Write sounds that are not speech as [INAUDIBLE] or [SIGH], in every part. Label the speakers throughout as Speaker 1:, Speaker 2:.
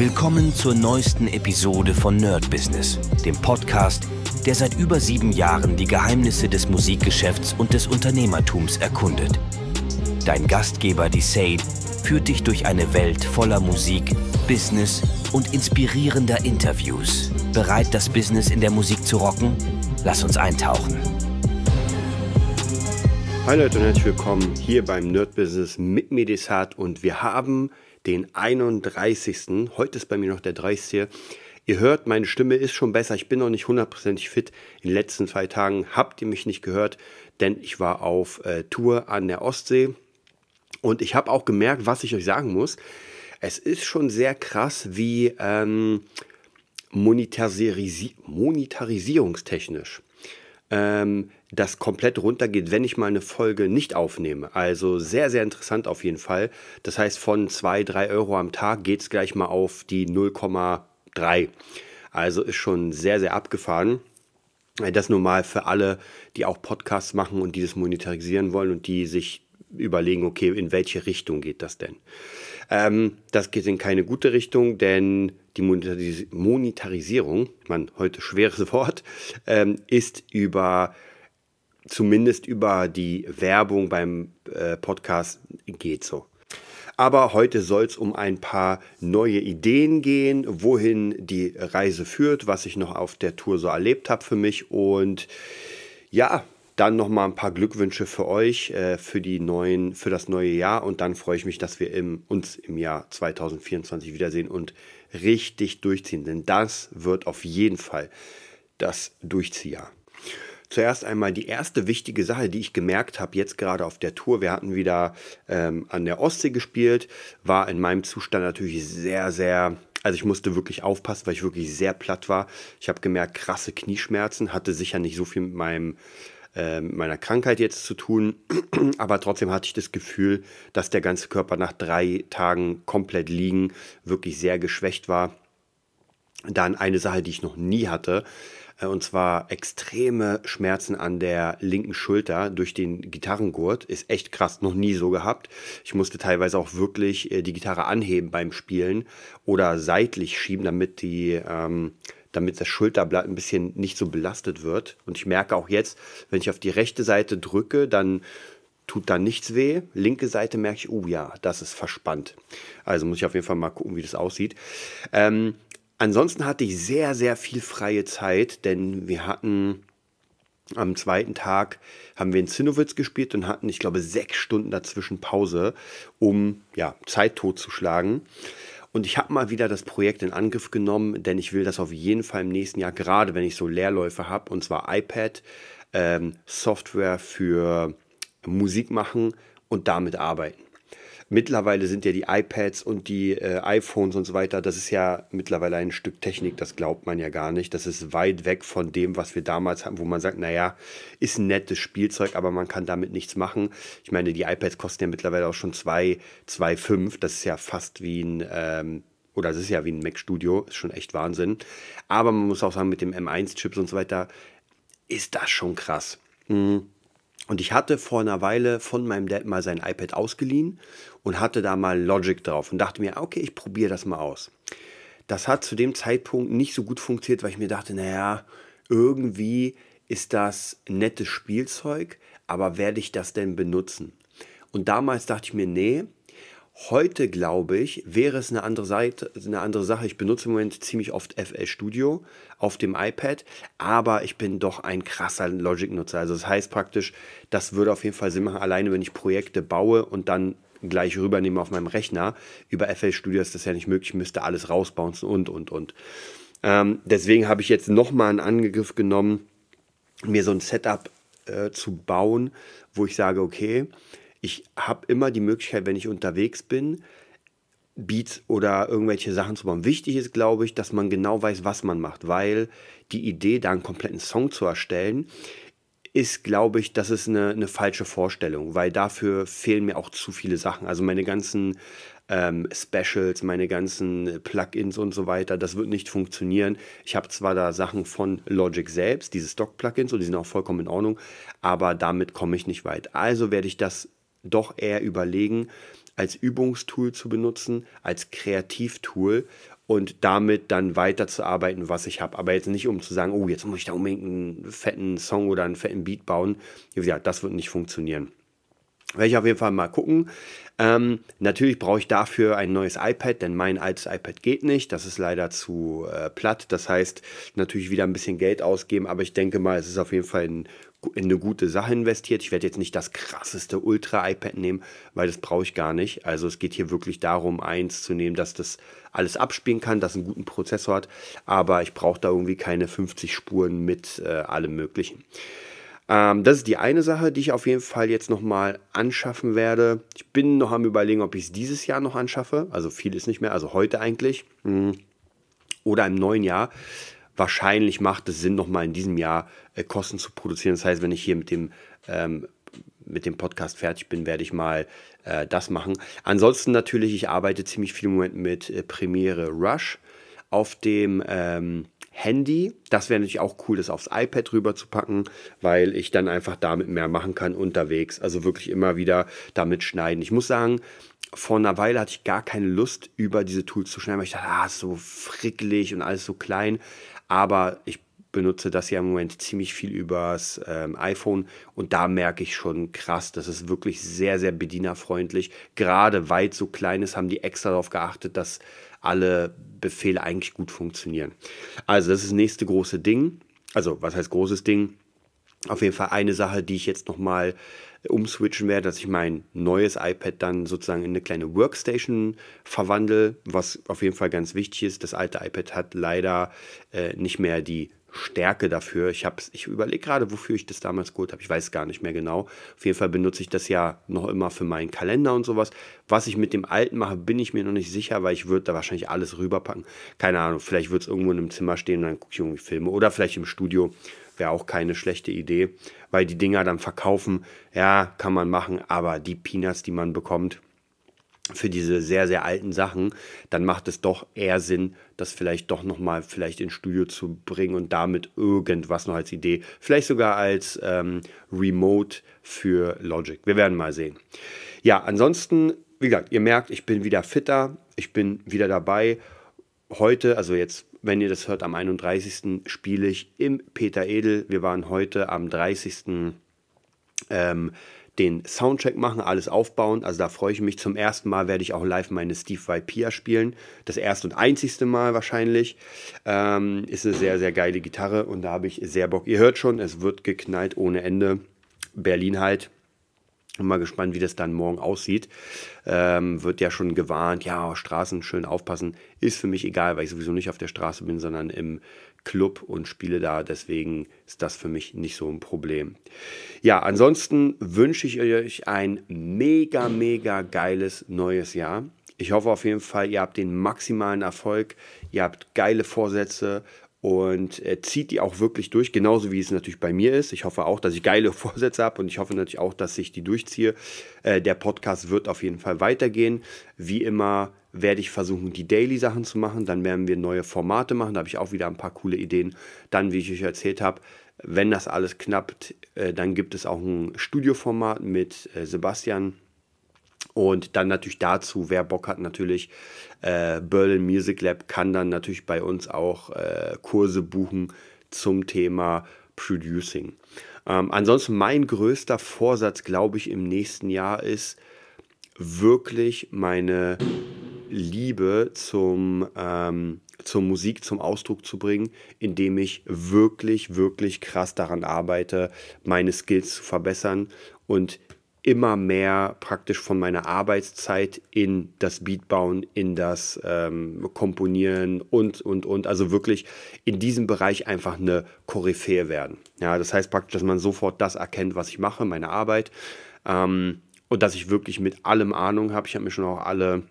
Speaker 1: Willkommen zur neuesten Episode von Nerd Business, dem Podcast, der seit über sieben Jahren die Geheimnisse des Musikgeschäfts und des Unternehmertums erkundet. Dein Gastgeber, die Sade, führt dich durch eine Welt voller Musik, Business und inspirierender Interviews. Bereit, das Business in der Musik zu rocken? Lass uns eintauchen.
Speaker 2: Hi Leute und herzlich willkommen hier beim Nerd Business mit Medisat und wir haben den 31. Heute ist bei mir noch der 30. Ihr hört, meine Stimme ist schon besser. Ich bin noch nicht hundertprozentig fit. In den letzten zwei Tagen habt ihr mich nicht gehört, denn ich war auf äh, Tour an der Ostsee. Und ich habe auch gemerkt, was ich euch sagen muss. Es ist schon sehr krass, wie ähm, monetarisi monetarisierungstechnisch ähm, das komplett runtergeht, wenn ich mal eine Folge nicht aufnehme. Also sehr, sehr interessant auf jeden Fall. Das heißt, von 2, 3 Euro am Tag geht es gleich mal auf die 0,3. Also ist schon sehr, sehr abgefahren. Das nur mal für alle, die auch Podcasts machen und dieses monetarisieren wollen und die sich überlegen, okay, in welche Richtung geht das denn? Ähm, das geht in keine gute Richtung, denn die Monetaris Monetarisierung, man heute schweres [LAUGHS] Wort, ähm, ist über zumindest über die Werbung beim äh, Podcast geht so. Aber heute soll es um ein paar neue Ideen gehen, wohin die Reise führt, was ich noch auf der Tour so erlebt habe für mich und ja, dann noch mal ein paar Glückwünsche für euch äh, für die neuen für das neue Jahr und dann freue ich mich, dass wir im, uns im Jahr 2024 wiedersehen und richtig durchziehen, denn das wird auf jeden Fall das Durchziehjahr. Zuerst einmal die erste wichtige Sache, die ich gemerkt habe, jetzt gerade auf der Tour. Wir hatten wieder ähm, an der Ostsee gespielt, war in meinem Zustand natürlich sehr, sehr also ich musste wirklich aufpassen, weil ich wirklich sehr platt war. Ich habe gemerkt, krasse Knieschmerzen, hatte sicher nicht so viel mit meinem äh, meiner Krankheit jetzt zu tun. [CLEARS THROAT] Aber trotzdem hatte ich das Gefühl, dass der ganze Körper nach drei Tagen komplett liegen wirklich sehr geschwächt war. Dann eine Sache, die ich noch nie hatte, äh, und zwar extreme Schmerzen an der linken Schulter durch den Gitarrengurt. Ist echt krass, noch nie so gehabt. Ich musste teilweise auch wirklich äh, die Gitarre anheben beim Spielen oder seitlich schieben, damit die ähm, damit das Schulterblatt ein bisschen nicht so belastet wird. Und ich merke auch jetzt, wenn ich auf die rechte Seite drücke, dann tut da nichts weh. Linke Seite merke ich, oh ja, das ist verspannt. Also muss ich auf jeden Fall mal gucken, wie das aussieht. Ähm, ansonsten hatte ich sehr, sehr viel freie Zeit, denn wir hatten am zweiten Tag haben wir in Zinnowitz gespielt und hatten, ich glaube, sechs Stunden dazwischen Pause, um ja, Zeit totzuschlagen. Und ich habe mal wieder das Projekt in Angriff genommen, denn ich will das auf jeden Fall im nächsten Jahr, gerade wenn ich so Leerläufe habe, und zwar iPad, ähm, Software für Musik machen und damit arbeiten. Mittlerweile sind ja die iPads und die äh, iPhones und so weiter, das ist ja mittlerweile ein Stück Technik, das glaubt man ja gar nicht. Das ist weit weg von dem, was wir damals hatten, wo man sagt, naja, ist ein nettes Spielzeug, aber man kann damit nichts machen. Ich meine, die iPads kosten ja mittlerweile auch schon 2,5. Das ist ja fast wie ein, ähm, oder das ist ja wie ein Mac Studio, ist schon echt Wahnsinn. Aber man muss auch sagen, mit dem M1-Chips und so weiter, ist das schon krass. Mhm. Und ich hatte vor einer Weile von meinem Dad mal sein iPad ausgeliehen und hatte da mal Logic drauf und dachte mir, okay, ich probiere das mal aus. Das hat zu dem Zeitpunkt nicht so gut funktioniert, weil ich mir dachte, naja, irgendwie ist das nettes Spielzeug, aber werde ich das denn benutzen? Und damals dachte ich mir, nee, Heute glaube ich, wäre es eine andere, Seite, eine andere Sache. Ich benutze im Moment ziemlich oft FL Studio auf dem iPad, aber ich bin doch ein krasser Logic-Nutzer. Also das heißt praktisch, das würde auf jeden Fall Sinn machen, alleine wenn ich Projekte baue und dann gleich rübernehme auf meinem Rechner. Über FL Studio ist das ja nicht möglich, ich müsste alles rausbouncen und, und, und. Ähm, deswegen habe ich jetzt nochmal einen Angriff genommen, mir so ein Setup äh, zu bauen, wo ich sage, okay, ich habe immer die Möglichkeit, wenn ich unterwegs bin, Beats oder irgendwelche Sachen zu bauen. Wichtig ist, glaube ich, dass man genau weiß, was man macht, weil die Idee, da einen kompletten Song zu erstellen, ist, glaube ich, das ist eine, eine falsche Vorstellung, weil dafür fehlen mir auch zu viele Sachen. Also meine ganzen ähm, Specials, meine ganzen Plugins und so weiter, das wird nicht funktionieren. Ich habe zwar da Sachen von Logic selbst, diese Stock-Plugins, und die sind auch vollkommen in Ordnung, aber damit komme ich nicht weit. Also werde ich das doch eher überlegen, als Übungstool zu benutzen, als Kreativtool und damit dann weiterzuarbeiten, was ich habe. Aber jetzt nicht, um zu sagen, oh, jetzt muss ich da unbedingt einen fetten Song oder einen fetten Beat bauen. Wie gesagt, das wird nicht funktionieren. Werde ich auf jeden Fall mal gucken. Ähm, natürlich brauche ich dafür ein neues iPad, denn mein altes iPad geht nicht. Das ist leider zu äh, platt. Das heißt, natürlich wieder ein bisschen Geld ausgeben, aber ich denke mal, es ist auf jeden Fall ein, in eine gute Sache investiert. Ich werde jetzt nicht das krasseste Ultra-iPad nehmen, weil das brauche ich gar nicht. Also es geht hier wirklich darum, eins zu nehmen, dass das alles abspielen kann, das einen guten Prozessor hat, aber ich brauche da irgendwie keine 50 Spuren mit äh, allem Möglichen. Ähm, das ist die eine Sache, die ich auf jeden Fall jetzt nochmal anschaffen werde. Ich bin noch am Überlegen, ob ich es dieses Jahr noch anschaffe. Also viel ist nicht mehr, also heute eigentlich. Hm. Oder im neuen Jahr. Wahrscheinlich macht es Sinn, nochmal in diesem Jahr äh, Kosten zu produzieren. Das heißt, wenn ich hier mit dem, ähm, mit dem Podcast fertig bin, werde ich mal äh, das machen. Ansonsten natürlich, ich arbeite ziemlich viel im Moment mit äh, Premiere Rush auf dem ähm, Handy. Das wäre natürlich auch cool, das aufs iPad rüber zu packen, weil ich dann einfach damit mehr machen kann unterwegs. Also wirklich immer wieder damit schneiden. Ich muss sagen, vor einer Weile hatte ich gar keine Lust, über diese Tools zu schneiden, weil ich dachte, ah, ist so frickelig und alles so klein. Aber ich benutze das ja im Moment ziemlich viel übers ähm, iPhone und da merke ich schon krass, das ist wirklich sehr, sehr bedienerfreundlich. Gerade weil es so klein ist, haben die extra darauf geachtet, dass alle Befehle eigentlich gut funktionieren. Also das ist das nächste große Ding. Also was heißt großes Ding? Auf jeden Fall eine Sache, die ich jetzt nochmal umswitchen werde, dass ich mein neues iPad dann sozusagen in eine kleine Workstation verwandle, was auf jeden Fall ganz wichtig ist. Das alte iPad hat leider äh, nicht mehr die Stärke dafür. Ich, ich überlege gerade, wofür ich das damals geholt habe. Ich weiß gar nicht mehr genau. Auf jeden Fall benutze ich das ja noch immer für meinen Kalender und sowas. Was ich mit dem alten mache, bin ich mir noch nicht sicher, weil ich würde da wahrscheinlich alles rüberpacken. Keine Ahnung, vielleicht wird es irgendwo in einem Zimmer stehen und dann gucke ich irgendwie Filme. Oder vielleicht im Studio. Wäre auch keine schlechte Idee, weil die Dinger dann verkaufen, ja, kann man machen, aber die Peanuts, die man bekommt, für diese sehr, sehr alten Sachen, dann macht es doch eher Sinn, das vielleicht doch nochmal vielleicht ins Studio zu bringen und damit irgendwas noch als Idee, vielleicht sogar als ähm, Remote für Logic. Wir werden mal sehen. Ja, ansonsten, wie gesagt, ihr merkt, ich bin wieder fitter, ich bin wieder dabei. Heute, also jetzt, wenn ihr das hört, am 31. spiele ich im Peter Edel. Wir waren heute am 30. Ähm, den Soundcheck machen, alles aufbauen. Also da freue ich mich. Zum ersten Mal werde ich auch live meine Steve Vai spielen. Das erste und einzigste Mal wahrscheinlich. Ähm, ist eine sehr, sehr geile Gitarre und da habe ich sehr Bock. Ihr hört schon, es wird geknallt ohne Ende. Berlin halt. Bin mal gespannt, wie das dann morgen aussieht. Ähm, wird ja schon gewarnt, ja, Straßen schön aufpassen. Ist für mich egal, weil ich sowieso nicht auf der Straße bin, sondern im Club und spiele da. Deswegen ist das für mich nicht so ein Problem. Ja, ansonsten wünsche ich euch ein mega, mega geiles neues Jahr. Ich hoffe auf jeden Fall, ihr habt den maximalen Erfolg, ihr habt geile Vorsätze und äh, zieht die auch wirklich durch, genauso wie es natürlich bei mir ist. Ich hoffe auch, dass ich geile [LAUGHS] Vorsätze habe und ich hoffe natürlich auch, dass ich die durchziehe. Äh, der Podcast wird auf jeden Fall weitergehen. Wie immer werde ich versuchen, die Daily-Sachen zu machen. Dann werden wir neue Formate machen. Da habe ich auch wieder ein paar coole Ideen. Dann, wie ich euch erzählt habe, wenn das alles knappt, äh, dann gibt es auch ein Studioformat mit äh, Sebastian. Und dann natürlich dazu, wer Bock hat, natürlich äh, Berlin Music Lab kann dann natürlich bei uns auch äh, Kurse buchen zum Thema Producing. Ähm, ansonsten mein größter Vorsatz, glaube ich, im nächsten Jahr ist wirklich meine Liebe zum, ähm, zur Musik zum Ausdruck zu bringen, indem ich wirklich, wirklich krass daran arbeite, meine Skills zu verbessern und immer mehr praktisch von meiner Arbeitszeit in das Beatbauen, in das ähm, Komponieren und, und, und. Also wirklich in diesem Bereich einfach eine Koryphäe werden. Ja, das heißt praktisch, dass man sofort das erkennt, was ich mache, meine Arbeit. Ähm, und dass ich wirklich mit allem Ahnung habe. Ich habe mir schon auch alle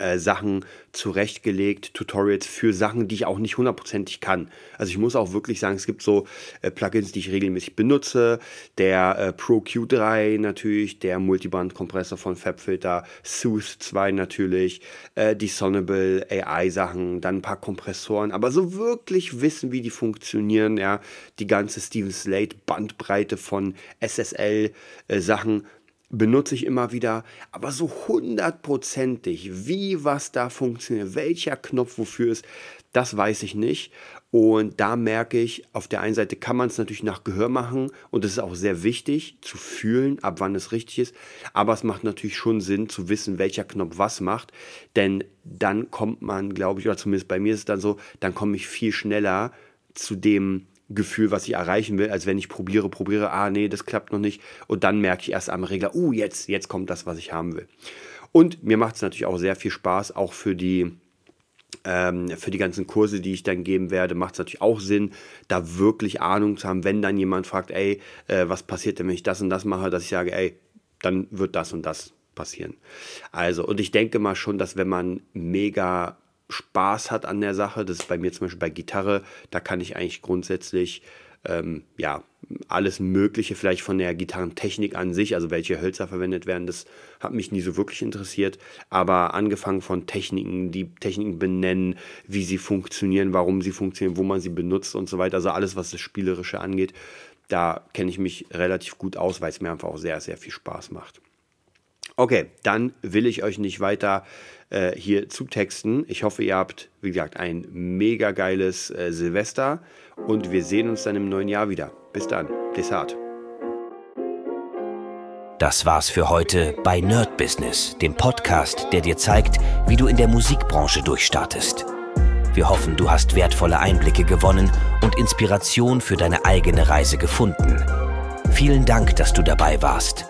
Speaker 2: äh, Sachen zurechtgelegt, Tutorials für Sachen, die ich auch nicht hundertprozentig kann. Also ich muss auch wirklich sagen, es gibt so äh, Plugins, die ich regelmäßig benutze. Der äh, Pro Q3 natürlich, der Multiband-Kompressor von FabFilter, Sooth 2 natürlich, äh, die Sonable AI-Sachen, dann ein paar Kompressoren, aber so wirklich wissen, wie die funktionieren, ja, die ganze Steven Slate Bandbreite von SSL-Sachen, benutze ich immer wieder, aber so hundertprozentig, wie was da funktioniert, welcher Knopf wofür ist, das weiß ich nicht. Und da merke ich, auf der einen Seite kann man es natürlich nach Gehör machen und es ist auch sehr wichtig zu fühlen, ab wann es richtig ist. Aber es macht natürlich schon Sinn zu wissen, welcher Knopf was macht. Denn dann kommt man, glaube ich, oder zumindest bei mir ist es dann so, dann komme ich viel schneller zu dem Gefühl, was ich erreichen will, als wenn ich probiere, probiere, ah nee, das klappt noch nicht. Und dann merke ich erst am Regler, uh, jetzt, jetzt kommt das, was ich haben will. Und mir macht es natürlich auch sehr viel Spaß, auch für die ähm, für die ganzen Kurse, die ich dann geben werde, macht es natürlich auch Sinn, da wirklich Ahnung zu haben, wenn dann jemand fragt, ey, äh, was passiert denn, wenn ich das und das mache, dass ich sage, ey, dann wird das und das passieren. Also, und ich denke mal schon, dass wenn man mega Spaß hat an der Sache, das ist bei mir zum Beispiel bei Gitarre, da kann ich eigentlich grundsätzlich ähm, ja, alles Mögliche, vielleicht von der Gitarrentechnik an sich, also welche Hölzer verwendet werden, das hat mich nie so wirklich interessiert. Aber angefangen von Techniken, die Techniken benennen, wie sie funktionieren, warum sie funktionieren, wo man sie benutzt und so weiter, also alles, was das Spielerische angeht, da kenne ich mich relativ gut aus, weil es mir einfach auch sehr, sehr viel Spaß macht. Okay, dann will ich euch nicht weiter äh, hier zutexten. Ich hoffe, ihr habt, wie gesagt, ein mega geiles äh, Silvester und wir sehen uns dann im neuen Jahr wieder. Bis dann, Desart.
Speaker 1: Das war's für heute bei Nerd Business, dem Podcast, der dir zeigt, wie du in der Musikbranche durchstartest. Wir hoffen, du hast wertvolle Einblicke gewonnen und Inspiration für deine eigene Reise gefunden. Vielen Dank, dass du dabei warst.